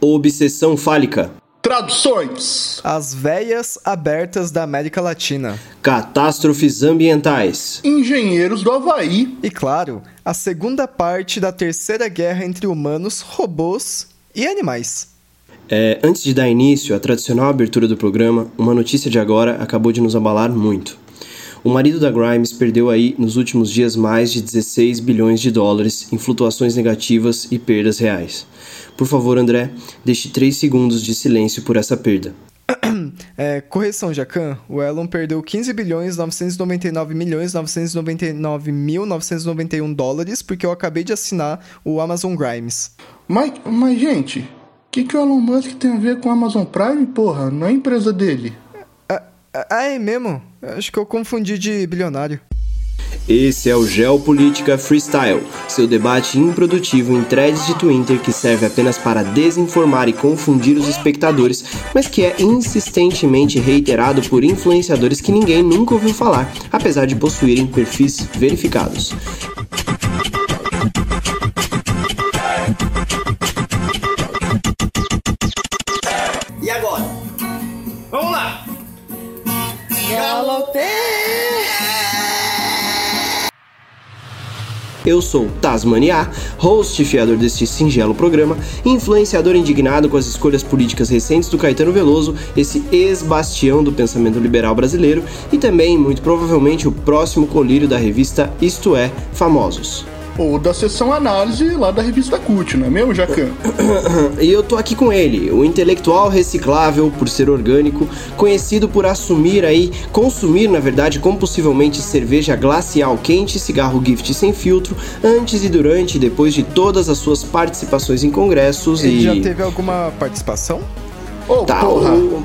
Obsessão fálica. Traduções: As Veias Abertas da América Latina. Catástrofes ambientais. Engenheiros do Havaí. E claro, a segunda parte da terceira guerra entre humanos, robôs e animais. É, antes de dar início à tradicional abertura do programa, uma notícia de agora acabou de nos abalar muito. O marido da Grimes perdeu aí nos últimos dias mais de 16 bilhões de dólares em flutuações negativas e perdas reais. Por favor, André, deixe 3 segundos de silêncio por essa perda. É, correção, Jacan. O Elon perdeu 15 bilhões 999 milhões 999 mil 991 dólares porque eu acabei de assinar o Amazon Grimes. Mas, mas gente, o que, que o Elon Musk tem a ver com a Amazon Prime, porra? Não é empresa dele. Ah, é mesmo? Acho que eu confundi de bilionário. Esse é o Geopolítica Freestyle, seu debate improdutivo em threads de Twitter que serve apenas para desinformar e confundir os espectadores, mas que é insistentemente reiterado por influenciadores que ninguém nunca ouviu falar, apesar de possuírem perfis verificados. Eu sou Tasmania, host e fiador deste singelo programa, influenciador indignado com as escolhas políticas recentes do Caetano Veloso, esse ex-bastião do pensamento liberal brasileiro, e também, muito provavelmente, o próximo colírio da revista Isto É, Famosos. Ou da sessão análise lá da revista Cult, não é mesmo, Jacan? E eu tô aqui com ele, o intelectual reciclável por ser orgânico, conhecido por assumir aí, consumir na verdade compulsivamente cerveja glacial quente e cigarro gift sem filtro, antes e durante e depois de todas as suas participações em congressos Ele e... já teve alguma participação? Ô, Tá, porra! o,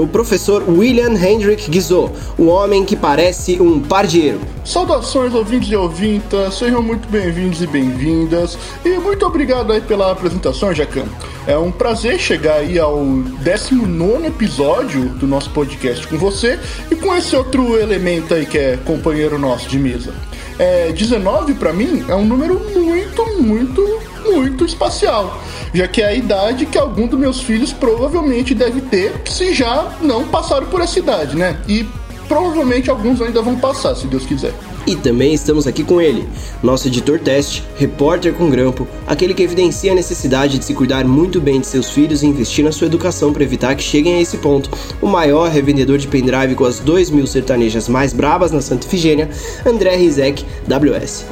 o professor William Hendrick Guizot, o homem que parece um pardieiro. Saudações, ouvintes e ouvintas, sejam muito bem-vindos e bem-vindas. E muito obrigado aí pela apresentação, Jacan. É um prazer chegar aí ao 19 episódio do nosso podcast com você e com esse outro elemento aí que é companheiro nosso de mesa. É, 19 pra mim é um número muito, muito, muito espacial, já que é a idade que algum dos meus filhos provavelmente deve ter, se já não passaram por essa idade, né? E provavelmente alguns ainda vão passar, se Deus quiser. E também estamos aqui com ele, nosso editor teste, repórter com grampo, aquele que evidencia a necessidade de se cuidar muito bem de seus filhos e investir na sua educação para evitar que cheguem a esse ponto, o maior revendedor de pendrive com as 2 mil sertanejas mais brabas na Santa Ifigênia, André Rizek, WS.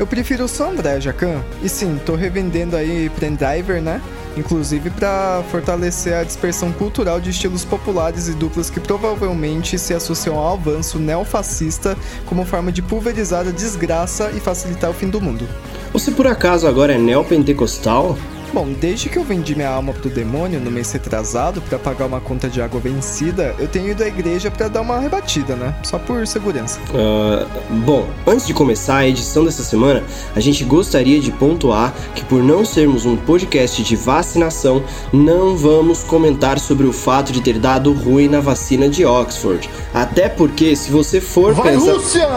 Eu prefiro só André, Jacan. E sim, tô revendendo aí pendriver, né? Inclusive para fortalecer a dispersão cultural de estilos populares e duplas que provavelmente se associam ao avanço neofascista como forma de pulverizar a desgraça e facilitar o fim do mundo. Você por acaso agora é neopentecostal? Bom, desde que eu vendi minha alma pro demônio no mês retrasado para pagar uma conta de água vencida, eu tenho ido à igreja para dar uma rebatida, né? Só por segurança. Ah, bom, antes de começar a edição dessa semana, a gente gostaria de pontuar que, por não sermos um podcast de vacinação, não vamos comentar sobre o fato de ter dado ruim na vacina de Oxford. Até porque, se você for Vai, pensar. Rússia!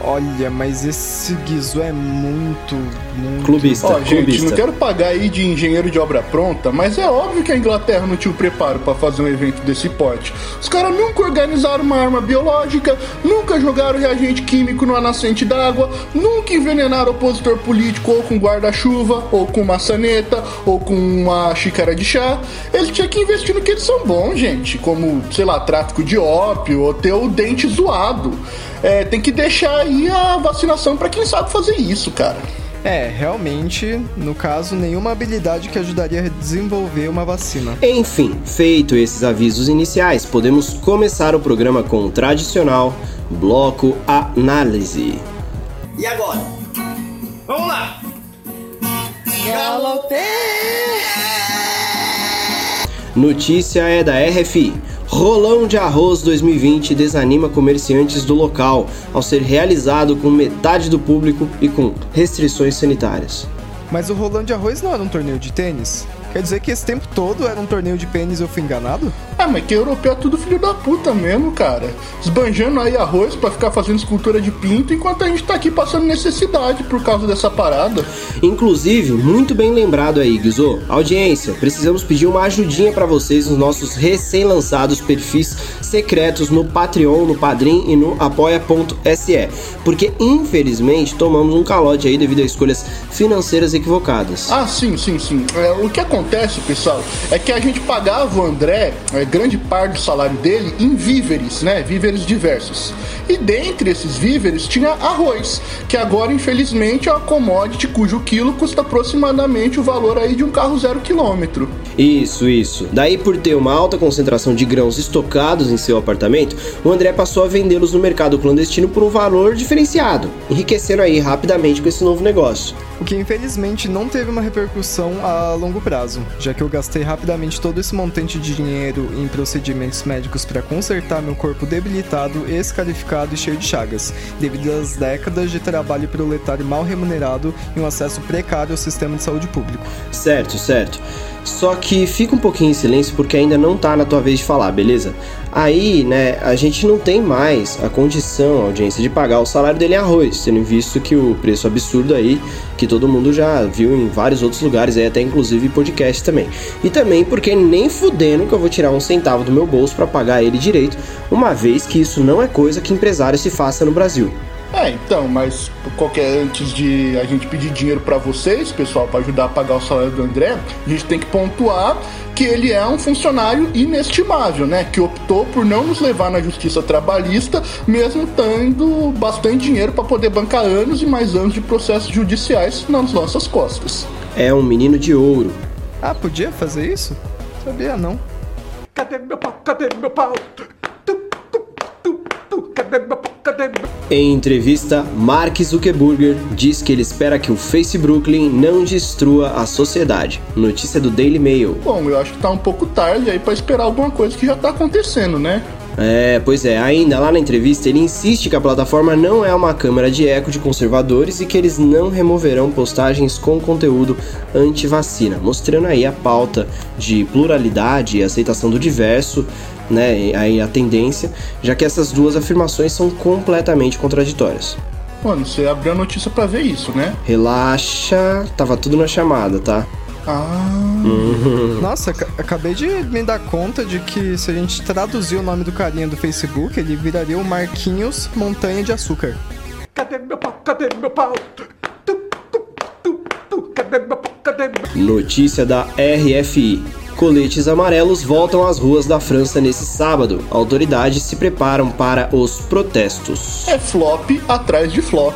Olha, mas esse guizo é muito, muito. Clubista, Ó, gente, clubista. não quero pagar aí de engenheiro de obra pronta, mas é óbvio que a Inglaterra não tinha o preparo pra fazer um evento desse porte. Os caras nunca organizaram uma arma biológica, nunca jogaram reagente químico numa nascente d'água, nunca envenenaram opositor político ou com guarda-chuva, ou com maçaneta, ou com uma xícara de chá. Eles tinham que investir no que eles são bons, gente, como, sei lá, tráfico de ópio ou ter o dente zoado. É, tem que deixar aí a vacinação pra quem sabe fazer isso, cara. É, realmente, no caso, nenhuma habilidade que ajudaria a desenvolver uma vacina. Enfim, feito esses avisos iniciais, podemos começar o programa com o tradicional bloco análise. E agora? Vamos lá! Notícia é da RFI. Rolão de arroz 2020 desanima comerciantes do local ao ser realizado com metade do público e com restrições sanitárias. Mas o Rolando de Arroz não era um torneio de tênis? Quer dizer que esse tempo todo era um torneio de pênis e eu fui enganado? Ah, mas que europeu é tudo filho da puta mesmo, cara. Esbanjando aí arroz para ficar fazendo escultura de pinto, enquanto a gente tá aqui passando necessidade por causa dessa parada. Inclusive, muito bem lembrado aí, Guizô. Audiência, precisamos pedir uma ajudinha para vocês nos nossos recém-lançados perfis secretos no Patreon, no Padrim e no apoia.se. Porque, infelizmente, tomamos um calote aí devido a escolhas financeiras equivocadas. Ah, sim, sim, sim. É, o que acontece, pessoal, é que a gente pagava o André é, grande parte do salário dele em víveres, né? Víveres diversos. E dentre esses víveres tinha arroz, que agora, infelizmente, é uma commodity cujo quilo custa aproximadamente o valor aí de um carro zero quilômetro. Isso, isso. Daí, por ter uma alta concentração de grãos estocados em seu apartamento, o André passou a vendê-los no mercado clandestino por um valor diferenciado, enriquecendo aí rapidamente com esse novo negócio. O que infelizmente não teve uma repercussão a longo prazo, já que eu gastei rapidamente todo esse montante de dinheiro em procedimentos médicos para consertar meu corpo debilitado, escarificado e cheio de chagas, devido às décadas de trabalho proletário mal remunerado e um acesso precário ao sistema de saúde público. Certo, certo. Só que fica um pouquinho em silêncio porque ainda não tá na tua vez de falar, beleza? Aí, né, a gente não tem mais a condição, a audiência, de pagar o salário dele em arroz, tendo visto que o preço absurdo aí, que todo mundo já viu em vários outros lugares, aí até inclusive podcast também. E também porque nem fudendo que eu vou tirar um centavo do meu bolso para pagar ele direito, uma vez que isso não é coisa que empresário se faça no Brasil. É, então, mas qualquer antes de a gente pedir dinheiro para vocês, pessoal, para ajudar a pagar o salário do André, a gente tem que pontuar que ele é um funcionário inestimável, né? Que optou por não nos levar na justiça trabalhista, mesmo tendo bastante dinheiro para poder bancar anos e mais anos de processos judiciais nas nossas costas. É um menino de ouro. Ah, podia fazer isso? Sabia não. Cadê meu pau? Cadê meu pau? Tu, tu, tu, tu, cadê meu pau? Cadê meu Em entrevista, Mark Zuckerberg diz que ele espera que o Face Brooklyn não destrua a sociedade. Notícia do Daily Mail. Bom, eu acho que tá um pouco tarde aí para esperar alguma coisa que já tá acontecendo, né? É, pois é, ainda lá na entrevista ele insiste que a plataforma não é uma câmara de eco de conservadores e que eles não removerão postagens com conteúdo anti-vacina, mostrando aí a pauta de pluralidade e aceitação do diverso, né, aí a tendência, já que essas duas afirmações são completamente contraditórias. Mano, você abriu a notícia para ver isso, né? Relaxa, tava tudo na chamada, tá? Ah, Nossa, ca- acabei de me dar conta de que se a gente traduzir o nome do carinha do Facebook, ele viraria o Marquinhos Montanha de Açúcar. Cadê meu pau? Cadê meu pau? Tu, tu, tu, tu, cadê meu pau? Cadê meu Notícia da RFI. Coletes amarelos voltam às ruas da França nesse sábado. Autoridades se preparam para os protestos. é flop atrás de flop.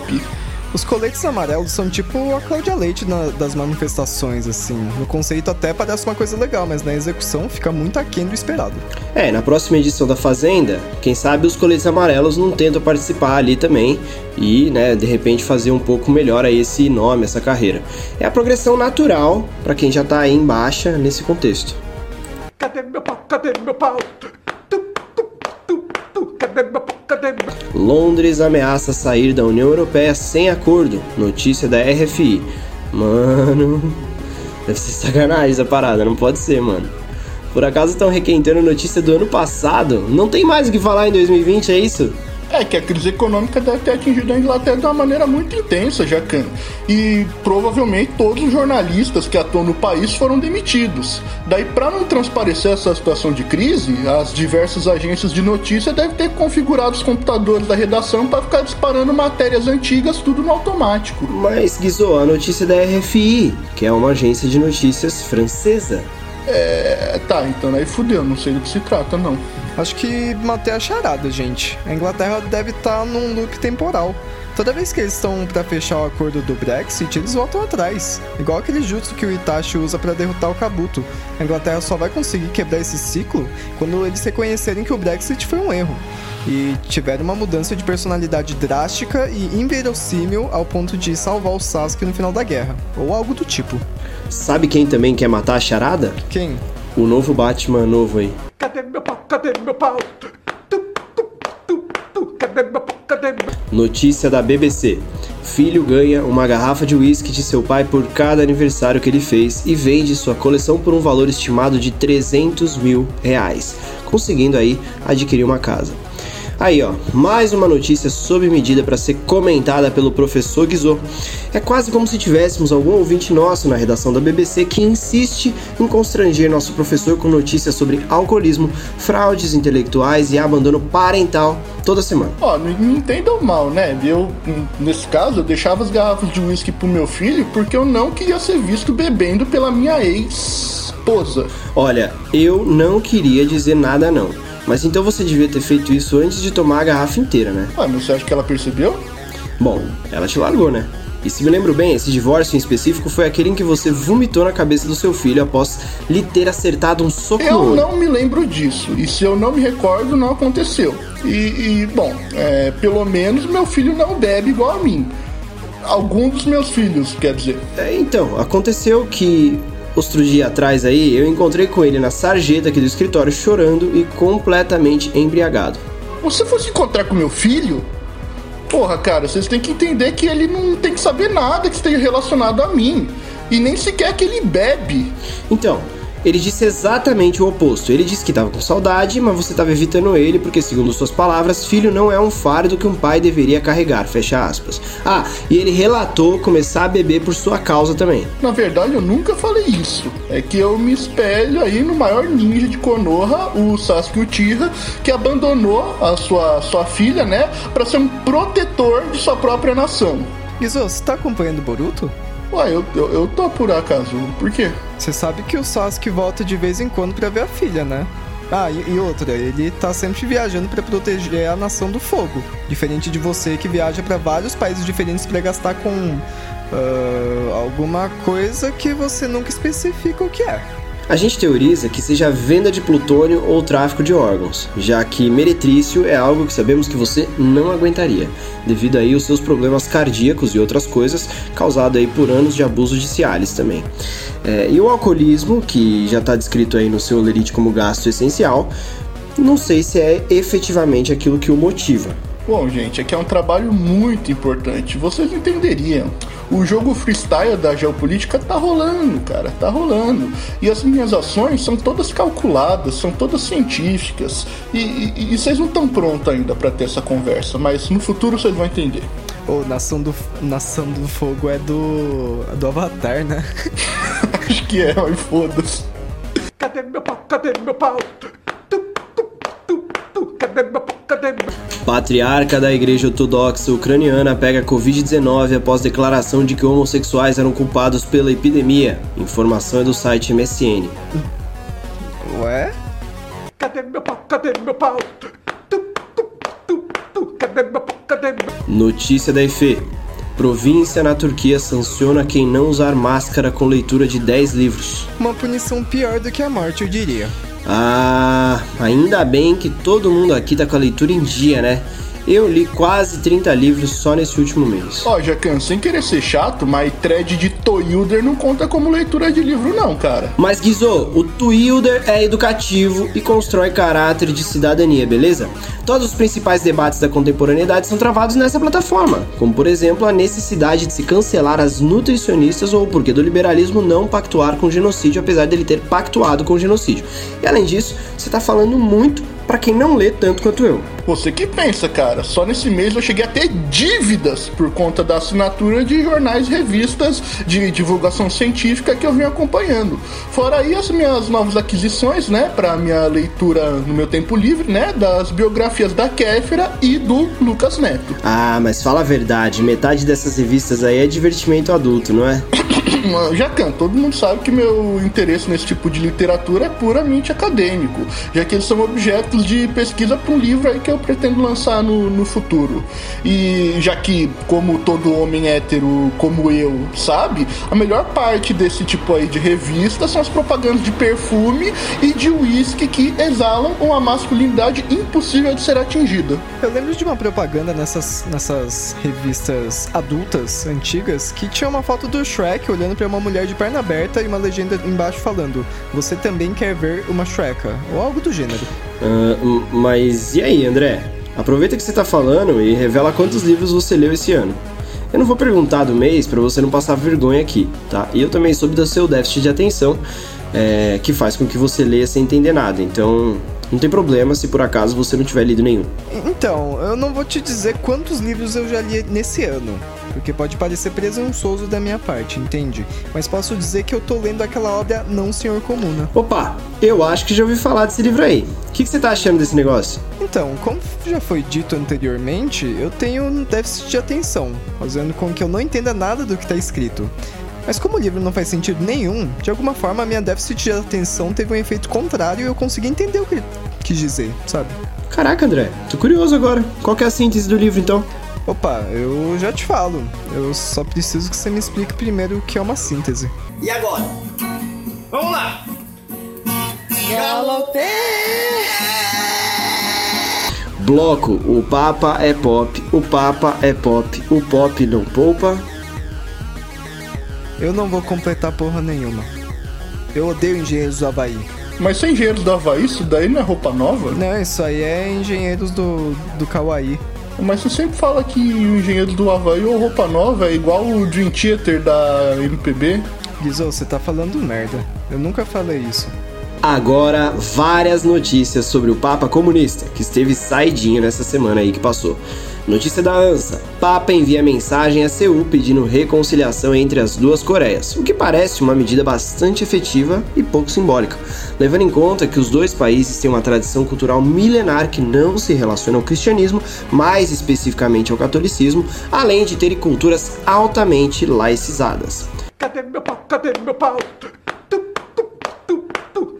Os coletes amarelos são tipo a Cláudia Leite na- das manifestações, assim. No conceito até parece uma coisa legal, mas na execução fica muito aquém do esperado. É, na próxima edição da Fazenda, quem sabe os coletes amarelos não tentam participar ali também e, né, de repente fazer um pouco melhor aí esse nome, essa carreira. É a progressão natural para quem já tá aí em baixa nesse contexto. Cadê meu pau? Cadê meu pau? Tu, tu, tu, tu, cadê meu pau? Londres ameaça sair da União Europeia sem acordo. Notícia da RFI. Mano, deve ser sacanagem essa parada, não pode ser, mano. Por acaso estão requentando notícia do ano passado? Não tem mais o que falar em 2020, é isso? É que a crise econômica deve ter atingido a Inglaterra de uma maneira muito intensa, Jacan. E provavelmente todos os jornalistas que atuam no país foram demitidos. Daí, para não transparecer essa situação de crise, as diversas agências de notícia devem ter configurado os computadores da redação para ficar disparando matérias antigas, tudo no automático. Mas, Guizô, a notícia da RFI, que é uma agência de notícias francesa. É, tá, então aí fudeu, não sei do que se trata, não. Acho que matei a charada, gente. A Inglaterra deve estar num loop temporal. Toda vez que eles estão pra fechar o acordo do Brexit, eles voltam atrás. Igual aquele jutsu que o Itachi usa pra derrotar o Kabuto. A Inglaterra só vai conseguir quebrar esse ciclo quando eles reconhecerem que o Brexit foi um erro. E tiver uma mudança de personalidade drástica e inverossímil ao ponto de salvar o Sasuke no final da guerra. Ou algo do tipo. Sabe quem também quer matar a charada? Quem? O novo Batman novo aí. Cadê meu pau? Cadê meu pau? Tu, tu, tu, tu, cadê meu pau? Notícia da BBC. Filho ganha uma garrafa de uísque de seu pai por cada aniversário que ele fez e vende sua coleção por um valor estimado de 300 mil reais, conseguindo aí adquirir uma casa. Aí, ó, mais uma notícia sob medida para ser comentada pelo professor Guizot. É quase como se tivéssemos algum ouvinte nosso na redação da BBC que insiste em constranger nosso professor com notícias sobre alcoolismo, fraudes intelectuais e abandono parental toda semana. Ó, não me entendam mal, né? Eu, nesse caso, eu deixava as garrafas de uísque pro meu filho porque eu não queria ser visto bebendo pela minha ex-esposa. Olha, eu não queria dizer nada não. Mas então você devia ter feito isso antes de tomar a garrafa inteira, né? Ah, mas você acha que ela percebeu? Bom, ela te largou, né? E se me lembro bem, esse divórcio em específico foi aquele em que você vomitou na cabeça do seu filho após lhe ter acertado um soco Eu no olho. não me lembro disso. E se eu não me recordo, não aconteceu. E, e, bom, é, pelo menos meu filho não bebe igual a mim. Alguns dos meus filhos, quer dizer. É, então, aconteceu que outro dia atrás aí, eu encontrei com ele na sarjeta aqui do escritório chorando e completamente embriagado. Você fosse encontrar com meu filho? Porra, cara, vocês têm que entender que ele não tem que saber nada que esteja relacionado a mim. E nem sequer que ele bebe. Então, ele disse exatamente o oposto. Ele disse que estava com saudade, mas você estava evitando ele porque, segundo suas palavras, filho não é um fardo que um pai deveria carregar. Fecha aspas. Ah, e ele relatou começar a beber por sua causa também. Na verdade, eu nunca falei isso. É que eu me espelho aí no maior ninja de Konoha, o Sasuke Uchiha, que abandonou a sua, sua filha, né, para ser um protetor de sua própria nação. Iso, você tá acompanhando Boruto? Ué, eu, eu, eu tô por acaso. Por quê? Você sabe que o Sasuke volta de vez em quando pra ver a filha, né? Ah, e, e outra, ele tá sempre viajando pra proteger a nação do fogo. Diferente de você que viaja pra vários países diferentes pra gastar com ah, alguma coisa que você nunca especifica o que é. A gente teoriza que seja venda de plutônio ou tráfico de órgãos, já que meretrício é algo que sabemos que você não aguentaria, devido aí aos seus problemas cardíacos e outras coisas, causado aí por anos de abuso de Cialis também. É, e o alcoolismo, que já está descrito aí no seu lerite como gasto essencial, não sei se é efetivamente aquilo que o motiva. Bom, gente, aqui é um trabalho muito importante. Vocês entenderiam. O jogo freestyle da geopolítica tá rolando, cara, tá rolando. E as minhas ações são todas calculadas, são todas científicas. E, e, e vocês não estão prontos ainda para ter essa conversa, mas no futuro vocês vão entender. Ô, Nação do, Nação do Fogo é do. do Avatar, né? Acho que é, mas foda-se. Cadê meu pau? Cadê meu pau? Tu, tu, tu, tu. Cadê meu pau? Cadê meu Patriarca da Igreja Ortodoxa Ucraniana pega Covid-19 após declaração de que homossexuais eram culpados pela epidemia. Informação é do site MSN. Ué? Cadê meu pau? Cadê meu pau? Tu, tu, tu, tu. Cadê meu pau? Cadê meu Notícia da EFE. Província na Turquia sanciona quem não usar máscara com leitura de 10 livros. Uma punição pior do que a morte, eu diria. Ah, ainda bem que todo mundo aqui tá com a leitura em dia, né? Eu li quase 30 livros só nesse último mês. Ó, Jacan, sem querer ser chato, mas thread de Toyuder não conta como leitura de livro, não, cara. Mas Guizô, o Twilder é educativo e constrói caráter de cidadania, beleza? Todos os principais debates da contemporaneidade são travados nessa plataforma, como por exemplo a necessidade de se cancelar as nutricionistas ou o porquê do liberalismo não pactuar com o genocídio, apesar dele ter pactuado com o genocídio. E além disso, você tá falando muito para quem não lê tanto quanto eu. Você que pensa, cara. Só nesse mês eu cheguei a ter dívidas por conta da assinatura de jornais e revistas de divulgação científica que eu venho acompanhando. Fora aí as minhas novas aquisições, né, para minha leitura no meu tempo livre, né, das biografias da Kéfera e do Lucas Neto. Ah, mas fala a verdade, metade dessas revistas aí é divertimento adulto, não é? Jacan, todo mundo sabe que meu interesse nesse tipo de literatura é puramente acadêmico, já que eles são objetos de pesquisa para um livro aí que eu pretendo lançar no, no futuro. E já que, como todo homem hétero como eu sabe, a melhor parte desse tipo aí de revista são as propagandas de perfume e de uísque que exalam uma masculinidade impossível de ser atingida. Eu lembro de uma propaganda nessas, nessas revistas adultas, antigas, que tinha uma foto do Shrek olhando pra uma mulher de perna aberta e uma legenda embaixo falando: Você também quer ver uma Shreka? Ou algo do gênero. M- mas e aí, André? Aproveita que você tá falando e revela quantos livros você leu esse ano. Eu não vou perguntar do mês para você não passar vergonha aqui, tá? E eu também soube do seu déficit de atenção, é, que faz com que você leia sem entender nada. Então, não tem problema se por acaso você não tiver lido nenhum. Então, eu não vou te dizer quantos livros eu já li nesse ano, porque pode parecer presunçoso da minha parte, entende? Mas posso dizer que eu tô lendo aquela obra Não Senhor Comuna. Opa, eu acho que já ouvi falar desse livro aí. O que, que você tá achando desse negócio? Então, como já foi dito anteriormente, eu tenho um déficit de atenção, fazendo com que eu não entenda nada do que tá escrito. Mas como o livro não faz sentido nenhum, de alguma forma a minha déficit de atenção teve um efeito contrário e eu consegui entender o que ele quis dizer, sabe? Caraca, André, tô curioso agora. Qual que é a síntese do livro então? Opa, eu já te falo. Eu só preciso que você me explique primeiro o que é uma síntese. E agora? Vamos lá! Bloco, o Papa é pop, o Papa é pop, o pop não poupa. Eu não vou completar porra nenhuma. Eu odeio engenheiros do Havaí. Mas sem engenheiros do Havaí, isso daí não é roupa nova? Não, isso aí é engenheiros do, do Kauai. Mas você sempre fala que o engenheiro do Havaí ou roupa nova é igual o Dream Theater da MPB. Guizô, você tá falando merda. Eu nunca falei isso. Agora, várias notícias sobre o Papa comunista, que esteve saidinho nessa semana aí que passou. Notícia da ANSA: Papa envia mensagem a Seul pedindo reconciliação entre as duas Coreias, o que parece uma medida bastante efetiva e pouco simbólica, levando em conta que os dois países têm uma tradição cultural milenar que não se relaciona ao cristianismo, mais especificamente ao catolicismo, além de terem culturas altamente laicizadas. Cadê meu pau? Cadê meu pau? Tu, tu, tu, tu, cadê meu pau? Cadê meu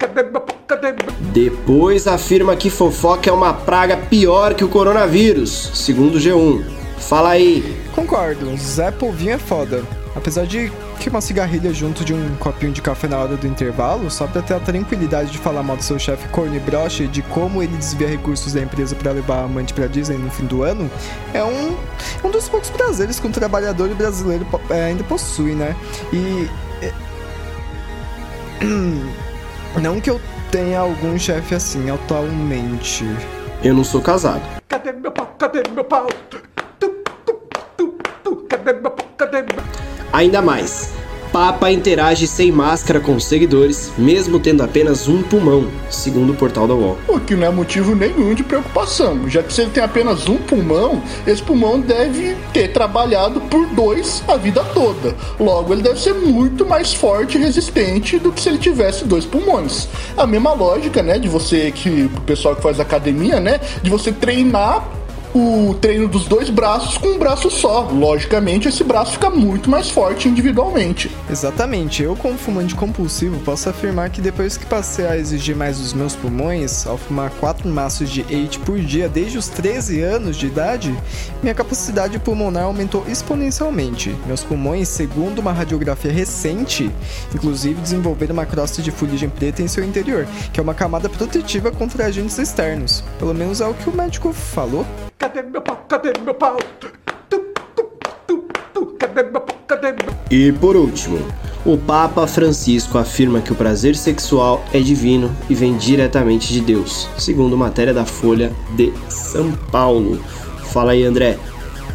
Depois afirma que fofoca é uma praga pior que o coronavírus, segundo o G1. Fala aí. Concordo, Zé Polvinho é foda. Apesar de que uma cigarrilha junto de um copinho de café na hora do intervalo, só pra ter a tranquilidade de falar mal do seu chefe corno e broche e de como ele desvia recursos da empresa pra levar a amante pra Disney no fim do ano, é um, um dos poucos prazeres que um trabalhador brasileiro é, ainda possui, né? E. Não que eu tenha algum chefe assim atualmente. Eu não sou casado. Cadê meu pau? Cadê meu pau? Tu, tu, tu, tu, cadê meu pau? Cadê meu Ainda mais, Papa interage sem máscara com seguidores, mesmo tendo apenas um pulmão, segundo o portal da UOL. O que não é motivo nenhum de preocupação, já que se ele tem apenas um pulmão, esse pulmão deve ter trabalhado por dois a vida toda. Logo, ele deve ser muito mais forte e resistente do que se ele tivesse dois pulmões. A mesma lógica, né, de você que o pessoal que faz academia, né, de você treinar o treino dos dois braços com um braço só. Logicamente, esse braço fica muito mais forte individualmente. Exatamente, eu como fumante compulsivo posso afirmar que depois que passei a exigir mais dos meus pulmões, ao fumar 4 maços de 8 por dia desde os 13 anos de idade, minha capacidade pulmonar aumentou exponencialmente. Meus pulmões, segundo uma radiografia recente, inclusive desenvolveram uma crosta de fuligem preta em seu interior, que é uma camada protetiva contra agentes externos. Pelo menos é o que o médico falou. Cadê meu pau? Cadê meu pau? Tu, tu, tu, tu, cadê meu pau? Cadê meu E por último, o Papa Francisco afirma que o prazer sexual é divino e vem diretamente de Deus, segundo matéria da Folha de São Paulo. Fala aí, André.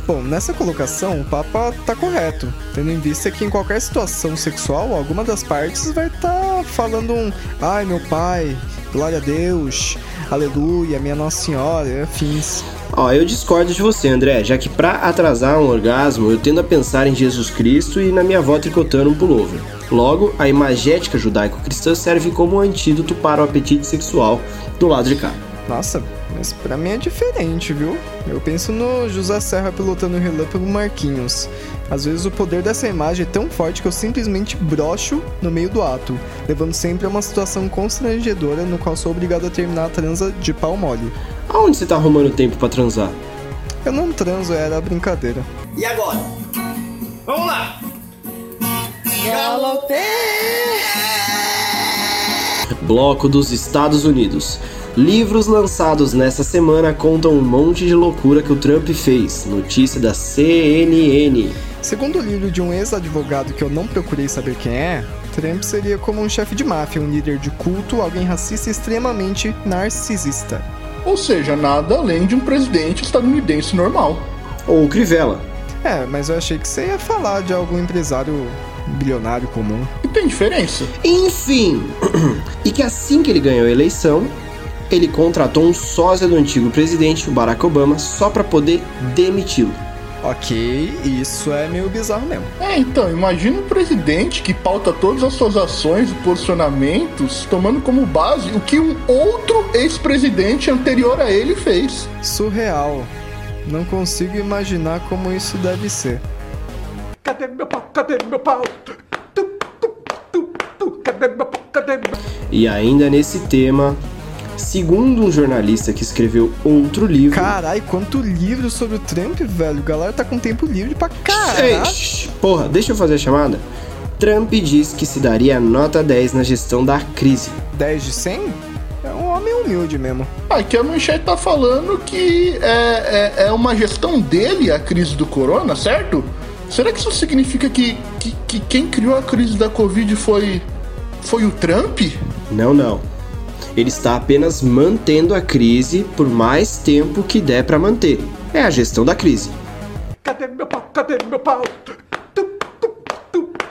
Bom, nessa colocação, o Papa tá correto, tendo em vista que em qualquer situação sexual, alguma das partes vai estar falando um Ai meu pai, glória a Deus, aleluia, minha Nossa Senhora, afins. Ó, eu discordo de você, André, já que pra atrasar um orgasmo eu tendo a pensar em Jesus Cristo e na minha avó tricotando um pullover. Logo, a imagética judaico-cristã serve como antídoto para o apetite sexual do lado de cá. Nossa, mas pra mim é diferente, viu? Eu penso no José Serra pilotando o relâmpago Marquinhos. Às vezes o poder dessa imagem é tão forte que eu simplesmente brocho no meio do ato, levando sempre a uma situação constrangedora no qual sou obrigado a terminar a transa de pau mole. Aonde você tá arrumando tempo pra transar? Eu não transo, era brincadeira. E agora? Vamos lá! Bloco dos Estados Unidos. Livros lançados nessa semana contam um monte de loucura que o Trump fez. Notícia da CNN. Segundo o livro de um ex-advogado que eu não procurei saber quem é, Trump seria como um chefe de máfia, um líder de culto, alguém racista e extremamente narcisista. Ou seja, nada além de um presidente estadunidense normal. Ou Crivella. É, mas eu achei que você ia falar de algum empresário bilionário comum. E tem diferença? Enfim, e que assim que ele ganhou a eleição, ele contratou um sósia do antigo presidente, o Barack Obama, só para poder demiti-lo. Ok, isso é meio bizarro mesmo. É, então, imagina um presidente que pauta todas as suas ações e posicionamentos, tomando como base o que um outro ex-presidente anterior a ele fez. Surreal. Não consigo imaginar como isso deve ser. Cadê meu pau? Cadê meu pau? Tu, tu, tu, tu, cadê meu pau? Cadê meu E ainda nesse tema, segundo um jornalista que escreveu outro livro. Carai, quanto livro sobre o Trump, velho. A galera tá com tempo livre pra caralho. porra, deixa eu fazer a chamada. Trump diz que se daria nota 10 na gestão da crise. 10 de 100? É um homem humilde mesmo. Aqui a manchete tá falando que é, é, é uma gestão dele a crise do corona, certo? Será que isso significa que, que, que quem criou a crise da Covid foi, foi o Trump? Não, não. Ele está apenas mantendo a crise por mais tempo que der pra manter. É a gestão da crise. Cadê meu pau? Cadê meu pau? Tu,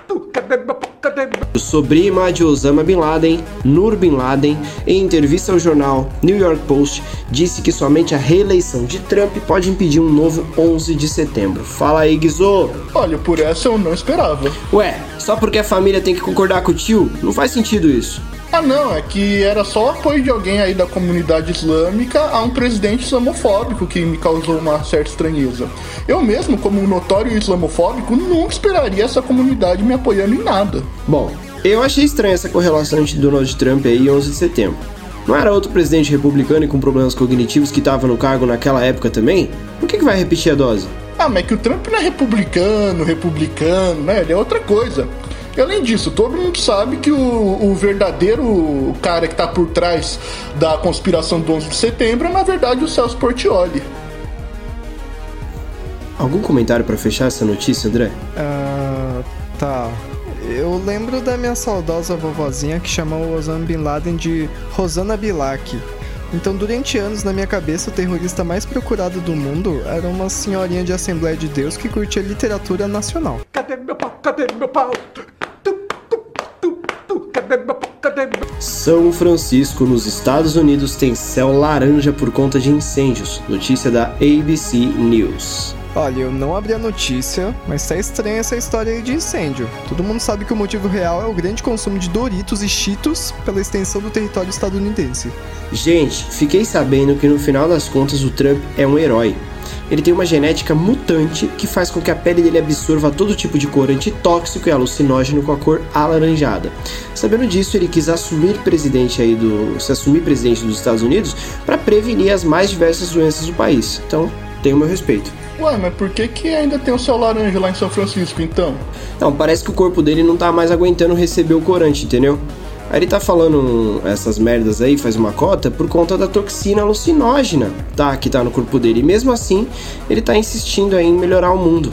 tu, cadê meu pau? Cadê meu O sobrinho de Osama Bin Laden, Nur Bin Laden, em entrevista ao jornal New York Post, disse que somente a reeleição de Trump pode impedir um novo 11 de setembro. Fala aí, Guizô! Olha, por essa eu não esperava. Ué, só porque a família tem que concordar com o tio? Não faz sentido isso. Ah, não, é que era só o apoio de alguém aí da comunidade islâmica a um presidente islamofóbico que me causou uma certa estranheza. Eu mesmo, como um notório islamofóbico, nunca esperaria essa comunidade me apoiando em nada. Bom, eu achei estranha essa correlação entre Donald Trump aí e 11 de setembro. Não era outro presidente republicano e com problemas cognitivos que estava no cargo naquela época também? Por que, que vai repetir a dose? Ah, mas é que o Trump não é republicano, republicano, né? Ele é outra coisa. E além disso, todo mundo sabe que o, o verdadeiro cara que tá por trás da conspiração do 11 de setembro é, na verdade, o Celso Portioli. Algum comentário pra fechar essa notícia, André? Ah, tá. Eu lembro da minha saudosa vovozinha que chamou o Osama Bin Laden de Rosana Bilak. Então, durante anos, na minha cabeça, o terrorista mais procurado do mundo era uma senhorinha de Assembleia de Deus que curtia literatura nacional. Cadê meu pau? Cadê meu pau? Tu, tu, tu, tu, cadê meu pau? Cadê meu São Francisco, nos Estados Unidos, tem céu laranja por conta de incêndios. Notícia da ABC News. Olha, eu não abri a notícia, mas tá estranha essa história aí de incêndio. Todo mundo sabe que o motivo real é o grande consumo de Doritos e Cheetos pela extensão do território estadunidense. Gente, fiquei sabendo que no final das contas o Trump é um herói. Ele tem uma genética mutante que faz com que a pele dele absorva todo tipo de corante tóxico e alucinógeno com a cor alaranjada. Sabendo disso, ele quis assumir presidente aí do, se assumir presidente dos Estados Unidos para prevenir as mais diversas doenças do país. Então, tenha o meu respeito. Ué, mas por que, que ainda tem o céu laranja lá em São Francisco, então? Não, parece que o corpo dele não tá mais aguentando receber o corante, entendeu? Aí ele tá falando essas merdas aí, faz uma cota, por conta da toxina alucinógena, tá? Que tá no corpo dele. E mesmo assim, ele tá insistindo aí em melhorar o mundo.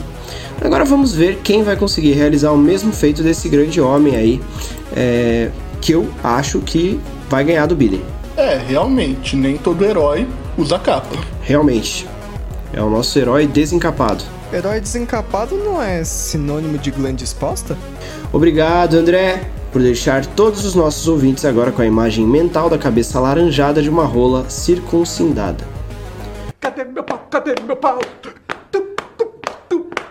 Agora vamos ver quem vai conseguir realizar o mesmo feito desse grande homem aí, é, que eu acho que vai ganhar do Biden. É, realmente, nem todo herói usa capa. Realmente. É o nosso herói desencapado. Herói desencapado não é sinônimo de glande exposta? Obrigado, André, por deixar todos os nossos ouvintes agora com a imagem mental da cabeça alaranjada de uma rola circuncindada. Cadê meu pau? Cadê meu pau? Tu, tu,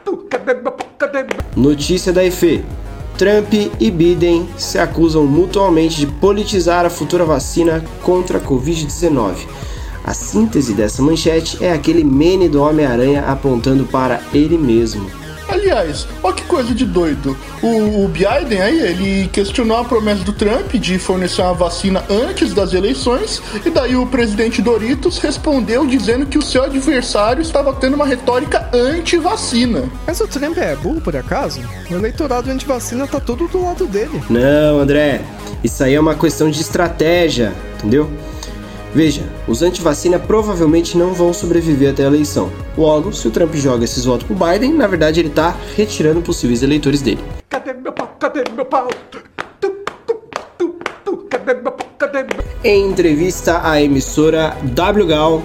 tu, cadê meu pau? Cadê meu Notícia da EFE. Trump e Biden se acusam mutuamente de politizar a futura vacina contra a Covid-19. A síntese dessa manchete é aquele meme do Homem-Aranha apontando para ele mesmo. Aliás, olha que coisa de doido. O, o Biden aí, ele questionou a promessa do Trump de fornecer uma vacina antes das eleições, e daí o presidente Doritos respondeu dizendo que o seu adversário estava tendo uma retórica anti-vacina. Mas o Trump é burro por acaso? O eleitorado anti-vacina tá todo do lado dele. Não, André, isso aí é uma questão de estratégia, entendeu? Veja, os anti-vacina provavelmente não vão sobreviver até a eleição. Logo, se o Trump joga esses votos pro Biden, na verdade ele tá retirando possíveis eleitores dele. Cadê meu pau? Cadê meu pau? Tu, tu, tu, tu, cadê meu pau? Cadê meu Em entrevista à emissora WGAL,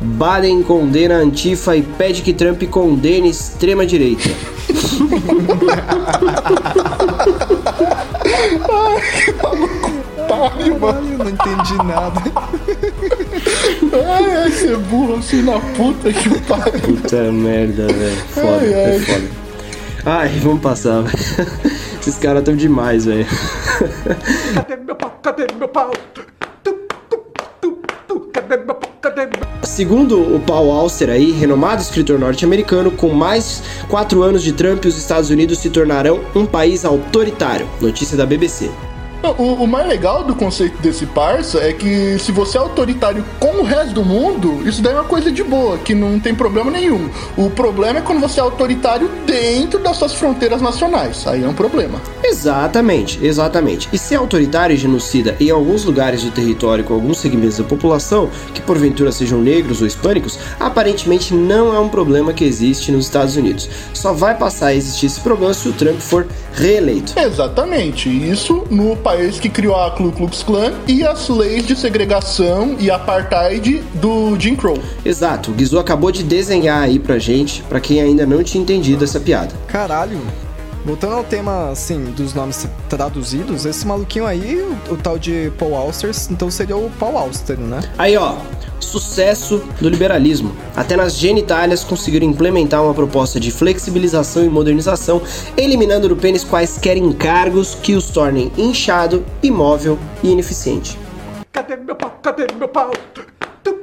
Biden condena a Antifa e pede que Trump condene extrema-direita. Otário, mano. Ai, eu não entendi nada. Ai, ai, você é burro assim na puta que pariu. Puta merda, velho. Foda, Ai, é ai. foda. Ai, vamos passar, velho. Esses caras tão demais, velho. Cadê meu pau? Cadê meu pau? Tu, tu, tu, tu, cadê meu pau? Cadê meu Segundo o Paul Auster aí, renomado escritor norte-americano, com mais quatro anos de Trump, os Estados Unidos se tornarão um país autoritário. Notícia da BBC. O, o mais legal do conceito desse parça é que se você é autoritário com o resto do mundo, isso daí é uma coisa de boa, que não tem problema nenhum. O problema é quando você é autoritário dentro das suas fronteiras nacionais. Aí é um problema. Exatamente, exatamente. E ser autoritário e genocida em alguns lugares do território com alguns segmentos da população, que porventura sejam negros ou hispânicos, aparentemente não é um problema que existe nos Estados Unidos. Só vai passar a existir esse problema se o Trump for reeleito. Exatamente. Isso no país que criou a Ku Klux Klan e as leis de segregação e apartheid do Jim Crow. Exato, o Guizou acabou de desenhar aí pra gente, pra quem ainda não tinha entendido essa piada. Caralho. Voltando ao tema, assim, dos nomes traduzidos, esse maluquinho aí, o, o tal de Paul Auster, então seria o Paul Auster, né? Aí ó, sucesso do liberalismo. Até nas genitálias conseguiram implementar uma proposta de flexibilização e modernização, eliminando do pênis quaisquer encargos que os tornem inchado, imóvel e ineficiente. Cadê meu pau? Cadê meu pau? Tu, tu,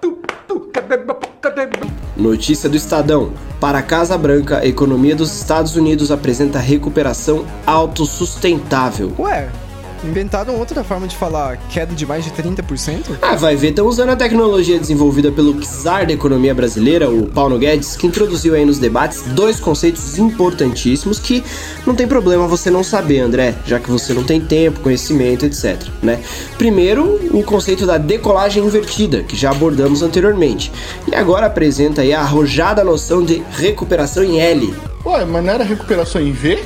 tu, tu, cadê meu pau? Cadê meu Notícia do Estadão. Para a Casa Branca, a economia dos Estados Unidos apresenta recuperação autossustentável. Ué, inventaram outra forma de falar queda de mais de 30%? Ah, vai ver, estão usando a tecnologia desenvolvida pelo czar da economia brasileira, o Paulo Guedes, que introduziu aí nos debates dois conceitos importantíssimos que não tem problema você não saber, André, já que você não tem tempo, conhecimento, etc, né? Primeiro, o conceito da decolagem invertida, que já abordamos anteriormente, e agora apresenta aí a arrojada noção de recuperação em L, Ué, mas não era recuperação em V?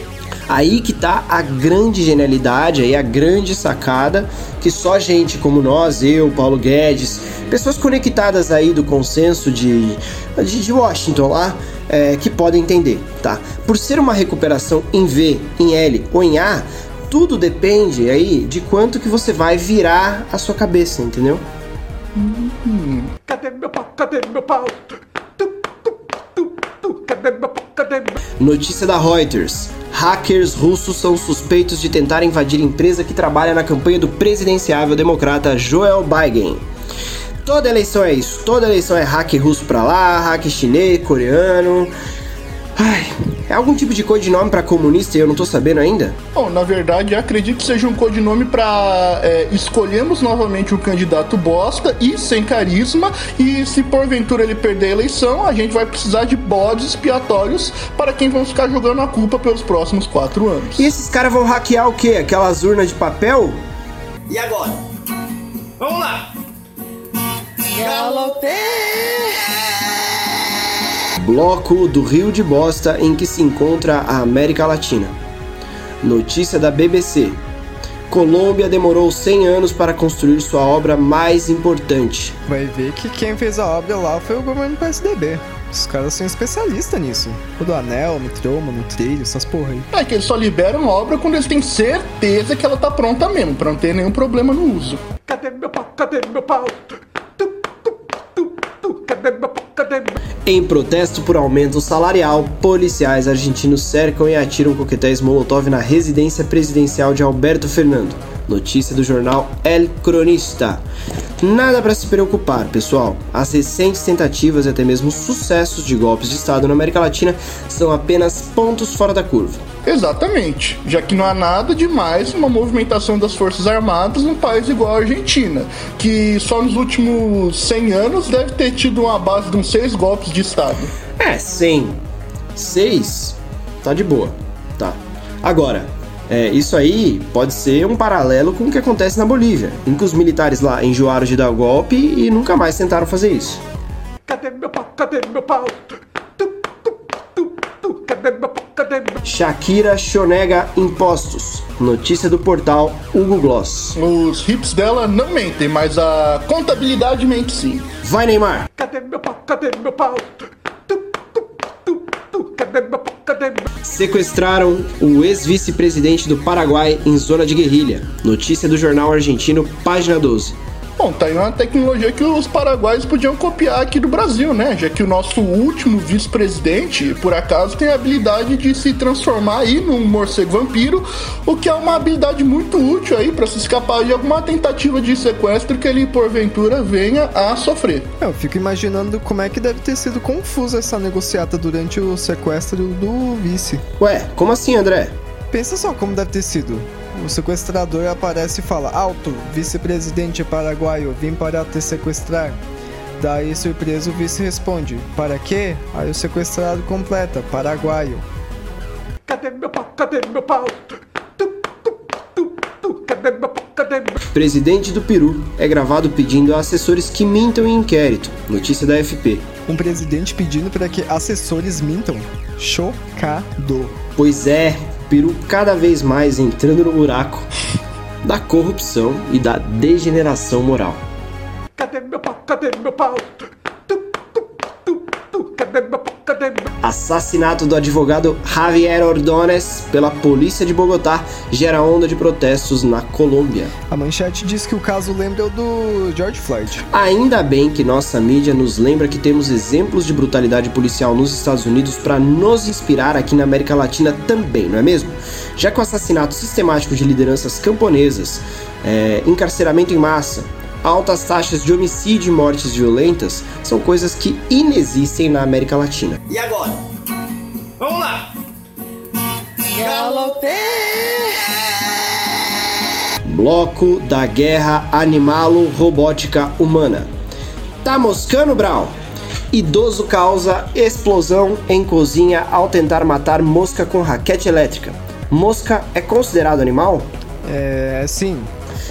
Aí que tá a grande genialidade, aí a grande sacada que só gente como nós, eu, Paulo Guedes, pessoas conectadas aí do consenso de, de, de Washington lá, é, que podem entender, tá? Por ser uma recuperação em V, em L ou em A, tudo depende aí de quanto que você vai virar a sua cabeça, entendeu? Cadê meu pau? Cadê meu pau? Tu, tu, tu, tu, cadê meu pau? Cadê meu Notícia da Reuters. Hackers russos são suspeitos de tentar invadir empresa que trabalha na campanha do presidenciável democrata Joel Biden. Toda eleição é isso. Toda eleição é hack russo pra lá, hack chinês, coreano. Ai, é algum tipo de codinome pra comunista e eu não tô sabendo ainda? Bom, na verdade, acredito que seja um codinome para é, escolhemos novamente um candidato bosta e sem carisma. E se porventura ele perder a eleição, a gente vai precisar de bodes expiatórios para quem vão ficar jogando a culpa pelos próximos quatro anos. E esses caras vão hackear o quê? Aquelas urnas de papel? E agora? Vamos lá! Bloco do Rio de Bosta em que se encontra a América Latina. Notícia da BBC. Colômbia demorou 100 anos para construir sua obra mais importante. Vai ver que quem fez a obra lá foi o governo do PSDB. Os caras são especialistas nisso. O do anel, mitroma, trilho, essas porra aí. É que eles só liberam a obra quando eles têm certeza que ela tá pronta mesmo, para não ter nenhum problema no uso. Cadê meu pau? Cadê meu pau? Tu, tu, tu, tu, cadê meu pau? Cadê meu Em protesto por aumento salarial, policiais argentinos cercam e atiram coquetéis Molotov na residência presidencial de Alberto Fernando. Notícia do jornal El Cronista. Nada para se preocupar, pessoal. As recentes tentativas e até mesmo sucessos de golpes de Estado na América Latina são apenas pontos fora da curva. Exatamente, já que não há nada demais uma movimentação das Forças Armadas num país igual a Argentina, que só nos últimos 100 anos deve ter tido uma base de uns seis golpes de Estado. É, 100. 6 tá de boa, tá. Agora, é, isso aí pode ser um paralelo com o que acontece na Bolívia, em que os militares lá enjoaram de dar o golpe e nunca mais tentaram fazer isso. Cadê meu pau? Cadê meu pau? Tu, tu, tu, tu, cadê meu pau? Cadê meu Shakira chonega impostos. Notícia do portal Hugo Gloss. Os hips dela não mentem, mas a contabilidade mente sim. Vai, Neymar! Cadê meu pau? Cadê meu pau? Tu, tu, tu, tu, cadê meu pau? Sequestraram o ex-vice-presidente do Paraguai em zona de guerrilha. Notícia do jornal argentino Página 12. Bom, tá aí uma tecnologia que os paraguaios podiam copiar aqui do Brasil, né? Já que o nosso último vice-presidente, por acaso, tem a habilidade de se transformar aí num morcego vampiro, o que é uma habilidade muito útil aí para se escapar de alguma tentativa de sequestro que ele porventura venha a sofrer. Eu fico imaginando como é que deve ter sido confusa essa negociata durante o sequestro do vice. Ué, como assim, André? Pensa só como deve ter sido. O sequestrador aparece e fala: Alto, vice-presidente paraguaio, vim para te sequestrar. Daí, surpreso, o vice responde: Para quê? Aí o sequestrado completa: Paraguaio. Cadê meu pau? Cadê meu pau? Tu, tu, tu, tu, cadê meu pau? Cadê meu Presidente do Peru é gravado pedindo a assessores que mintam em inquérito. Notícia da FP. Um presidente pedindo para que assessores mintam? Chocado. Pois é, Peru cada vez mais entrando no buraco da corrupção e da degeneração moral. Cadê meu pau? Cadê meu pau? Tu, tu, tu, cadê meu pau? Assassinato do advogado Javier Ordóñez pela polícia de Bogotá gera onda de protestos na Colômbia. A manchete diz que o caso lembra o do George Floyd. Ainda bem que nossa mídia nos lembra que temos exemplos de brutalidade policial nos Estados Unidos para nos inspirar aqui na América Latina também, não é mesmo? Já que o assassinato sistemático de lideranças camponesas, é, encarceramento em massa, altas taxas de homicídio e mortes violentas são coisas que inexistem na América Latina. E agora? Vamos lá! Bloco da Guerra Animalo-Robótica Humana. Tá moscando, Brau? Idoso causa explosão em cozinha ao tentar matar mosca com raquete elétrica. Mosca é considerado animal? É. sim.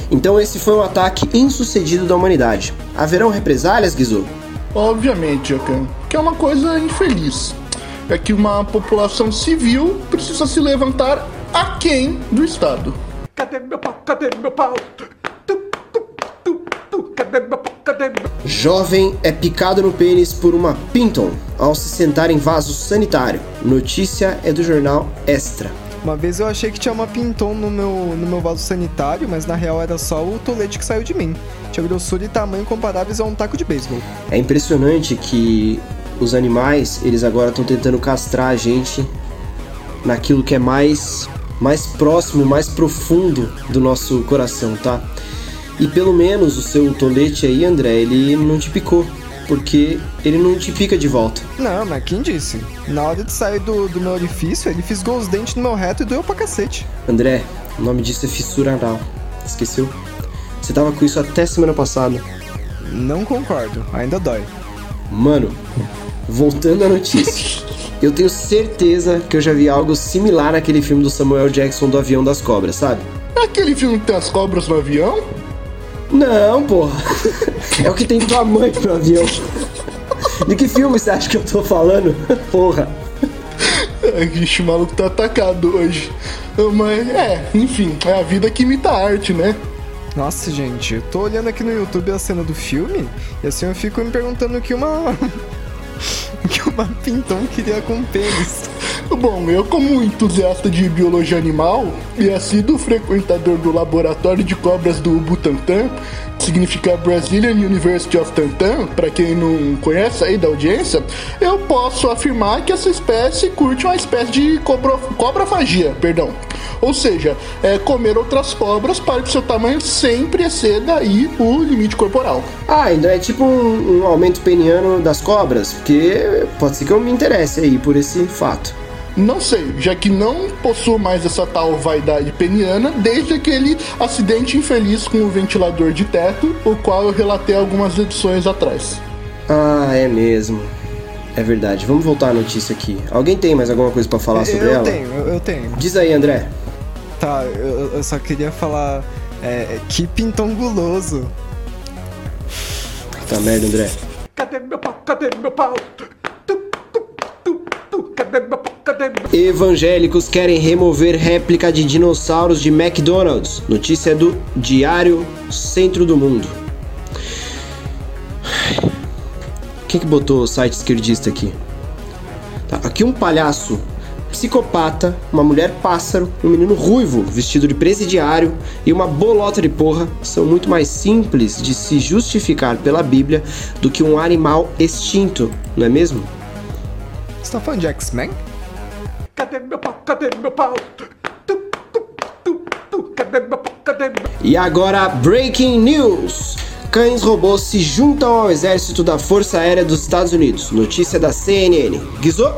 Então esse foi um ataque insucedido da humanidade. Haverão represálias, Guizou? Obviamente, Jacan, que é uma coisa infeliz. É que uma população civil precisa se levantar aquém do Estado. Cadê meu pau? Cadê meu pau? Tu, tu, tu, tu, cadê meu pau? Cadê meu Jovem é picado no pênis por uma Pinton ao se sentar em vaso sanitário. Notícia é do jornal Extra. Uma vez eu achei que tinha uma pinton no meu, no meu vaso sanitário, mas na real era só o tolete que saiu de mim. Tinha grossura e tamanho comparáveis a um taco de beisebol. É impressionante que os animais, eles agora estão tentando castrar a gente naquilo que é mais mais próximo, mais profundo do nosso coração, tá? E pelo menos o seu tolete aí, André, ele não te picou, porque ele não te pica de volta. Não, mas quem disse? Na hora de sair do, do meu orifício, ele fisgou os dentes no meu reto e doeu pra cacete. André, o nome disso é fissura anal. Esqueceu? Você tava com isso até semana passada. Não concordo, ainda dói. Mano, voltando à notícia. Eu tenho certeza que eu já vi algo similar naquele filme do Samuel Jackson do Avião das Cobras, sabe? Aquele filme que tem as cobras no avião? Não, porra. É o que tem tua mãe no avião. De que filme você acha que eu tô falando? Porra. Ixi, o maluco tá atacado hoje. Mas, é, enfim, é a vida que imita a arte, né? Nossa, gente, eu tô olhando aqui no YouTube a cena do filme e assim eu fico me perguntando o que uma. o que uma pintão queria com pênis. Bom, eu como entusiasta de biologia animal e assíduo frequentador do laboratório de cobras do Butantan, que significa Brazilian University of Tantan, para quem não conhece aí da audiência, eu posso afirmar que essa espécie curte uma espécie de cobra, cobrafagia, perdão. Ou seja, é comer outras cobras para que seu tamanho sempre exceda aí o limite corporal. Ah, então é tipo um, um aumento peniano das cobras, porque pode ser que eu me interesse aí por esse fato. Não sei, já que não possuo mais essa tal vaidade peniana desde aquele acidente infeliz com o ventilador de teto, o qual eu relatei algumas edições atrás. Ah, é mesmo. É verdade. Vamos voltar à notícia aqui. Alguém tem mais alguma coisa pra falar sobre eu ela? tenho, eu, eu tenho. Diz aí, André. Tá, eu, eu só queria falar. É, que pintão guloso. Tá merda, André. Cadê meu pau? Cadê meu pau? Tu, tu, tu, tu, cadê meu pau? Cadê Evangélicos querem remover réplica de dinossauros de McDonald's. Notícia do Diário Centro do Mundo. Quem que botou o site esquerdista aqui? Tá, aqui um palhaço psicopata, uma mulher pássaro, um menino ruivo vestido de presidiário e uma bolota de porra são muito mais simples de se justificar pela Bíblia do que um animal extinto, não é mesmo? Você tá falando de X-Men? Cadê meu pau? Cadê meu pau? Tu, tu, tu, tu, cadê meu pau? Cadê meu E agora, breaking news! Cães robôs se juntam ao exército da Força Aérea dos Estados Unidos. Notícia da CNN. Guizou?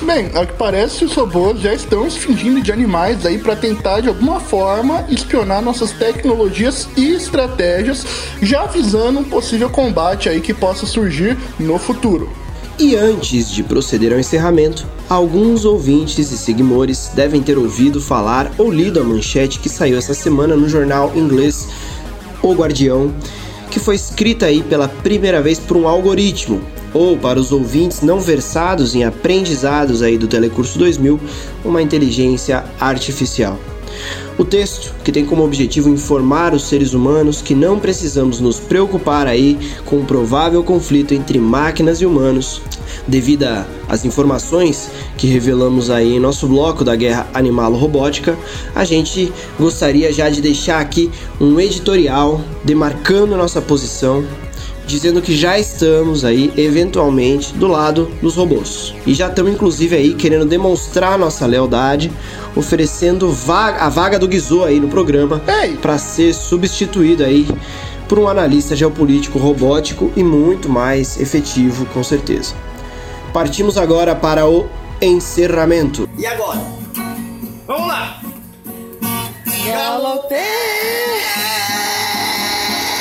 Bem, ao que parece, os robôs já estão se fingindo de animais aí para tentar de alguma forma espionar nossas tecnologias e estratégias, já visando um possível combate aí que possa surgir no futuro. E antes de proceder ao encerramento, alguns ouvintes e seguidores devem ter ouvido falar ou lido a manchete que saiu essa semana no jornal inglês O Guardião, que foi escrita aí pela primeira vez por um algoritmo, ou para os ouvintes não versados em aprendizados aí do Telecurso 2000, uma inteligência artificial. O texto, que tem como objetivo informar os seres humanos que não precisamos nos preocupar aí com o provável conflito entre máquinas e humanos, devido às informações que revelamos aí em nosso bloco da guerra animalo-robótica, a gente gostaria já de deixar aqui um editorial demarcando nossa posição dizendo que já estamos aí eventualmente do lado dos robôs. E já estamos inclusive aí querendo demonstrar nossa lealdade, oferecendo vaga, a vaga do Guizou aí no programa para ser substituído aí por um analista geopolítico robótico e muito mais efetivo, com certeza. Partimos agora para o encerramento. E agora? Vamos lá!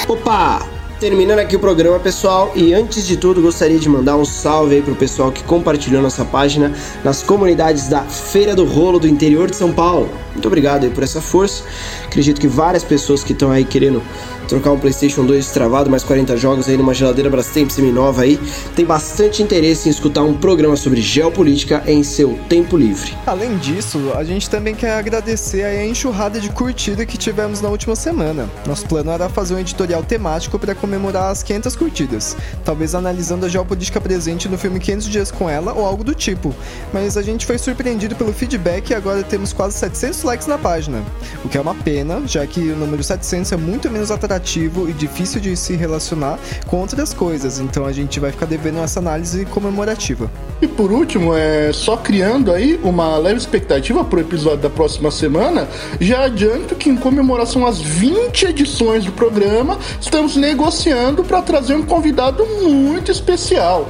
Opa! Terminando aqui o programa, pessoal, e antes de tudo gostaria de mandar um salve aí pro pessoal que compartilhou nossa página nas comunidades da Feira do Rolo do interior de São Paulo. Muito obrigado aí por essa força. Acredito que várias pessoas que estão aí querendo trocar um PlayStation 2 travado, mais 40 jogos aí numa geladeira Brastemp semi-nova aí, tem bastante interesse em escutar um programa sobre geopolítica em seu tempo livre. Além disso, a gente também quer agradecer a enxurrada de curtida que tivemos na última semana. Nosso plano era fazer um editorial temático para comemorar as 500 curtidas, talvez analisando a geopolítica presente no filme 500 Dias com Ela ou algo do tipo. Mas a gente foi surpreendido pelo feedback e agora temos quase 700 likes na página, o que é uma pena, já que o número 700 é muito menos atrativo e difícil de se relacionar com outras coisas, então a gente vai ficar devendo essa análise comemorativa. E por último, é só criando aí uma leve expectativa pro episódio da próxima semana, já adianto que em comemoração às 20 edições do programa, estamos negociando para trazer um convidado muito especial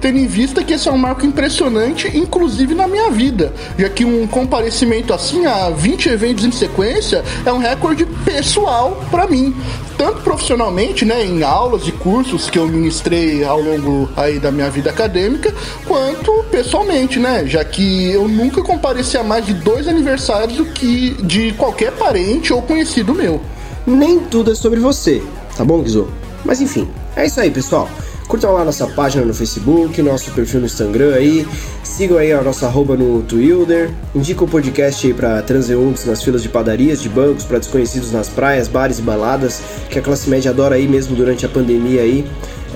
tendo em vista que esse é um marco impressionante, inclusive na minha vida, já que um comparecimento assim a 20 eventos em sequência é um recorde pessoal para mim, tanto profissionalmente, né, em aulas e cursos que eu ministrei ao longo aí da minha vida acadêmica, quanto pessoalmente, né, já que eu nunca compareci a mais de dois aniversários do que de qualquer parente ou conhecido meu. Nem tudo é sobre você, tá bom, Guizô? Mas enfim, é isso aí, pessoal. Curtam lá nossa página no Facebook, nosso perfil no Instagram aí, sigam aí a nossa arroba no Twitter, indica o podcast aí pra transeuntes nas filas de padarias, de bancos, para desconhecidos nas praias, bares e baladas, que a classe média adora aí mesmo durante a pandemia aí,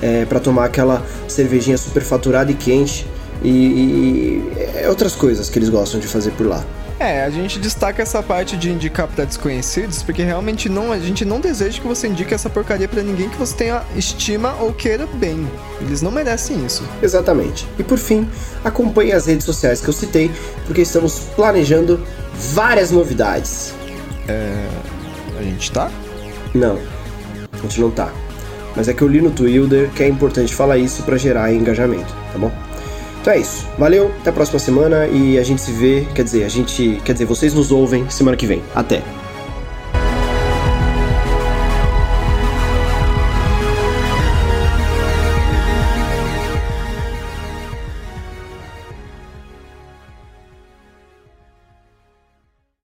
é, para tomar aquela cervejinha super faturada e quente. E, e é outras coisas que eles gostam de fazer por lá. É, a gente destaca essa parte de indicar para desconhecidos, porque realmente não, a gente não deseja que você indique essa porcaria para ninguém que você tenha estima ou queira bem. Eles não merecem isso. Exatamente. E por fim, acompanhe as redes sociais que eu citei, porque estamos planejando várias novidades. É. A gente tá? Não, a gente não tá. Mas é que eu li no Twitter que é importante falar isso para gerar engajamento, tá bom? Então é isso. Valeu, até a próxima semana e a gente se vê, quer dizer, a gente, quer dizer, vocês nos ouvem semana que vem. Até.